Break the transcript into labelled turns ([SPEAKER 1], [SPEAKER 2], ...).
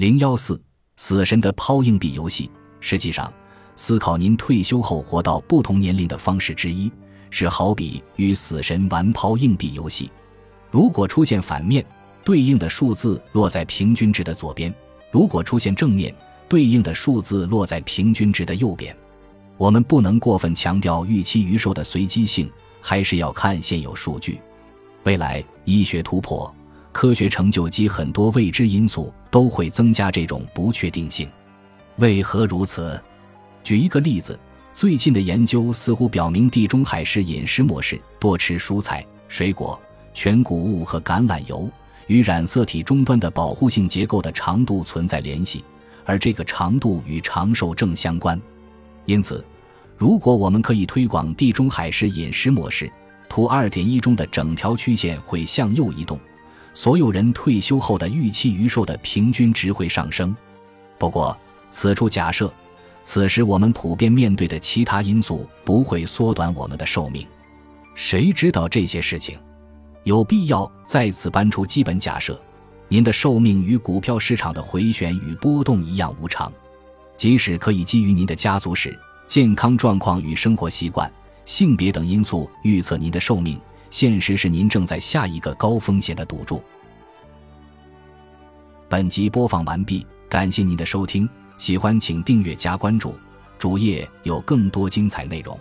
[SPEAKER 1] 零幺四，死神的抛硬币游戏。实际上，思考您退休后活到不同年龄的方式之一，是好比与死神玩抛硬币游戏。如果出现反面，对应的数字落在平均值的左边；如果出现正面，对应的数字落在平均值的右边。我们不能过分强调预期余寿的随机性，还是要看现有数据。未来医学突破、科学成就及很多未知因素都会增加这种不确定性。为何如此？举一个例子，最近的研究似乎表明，地中海式饮食模式——多吃蔬菜、水果、全谷物和橄榄油，与染色体终端的保护性结构的长度存在联系，而这个长度与长寿正相关。因此，如果我们可以推广地中海式饮食模式，图二点一中的整条曲线会向右移动，所有人退休后的预期余寿的平均值会上升。不过，此处假设。此时，我们普遍面对的其他因素不会缩短我们的寿命。谁知道这些事情？有必要再次搬出基本假设：您的寿命与股票市场的回旋与波动一样无常。即使可以基于您的家族史、健康状况与生活习惯、性别等因素预测您的寿命，现实是您正在下一个高风险的赌注。本集播放完毕，感谢您的收听。喜欢请订阅加关注，主页有更多精彩内容。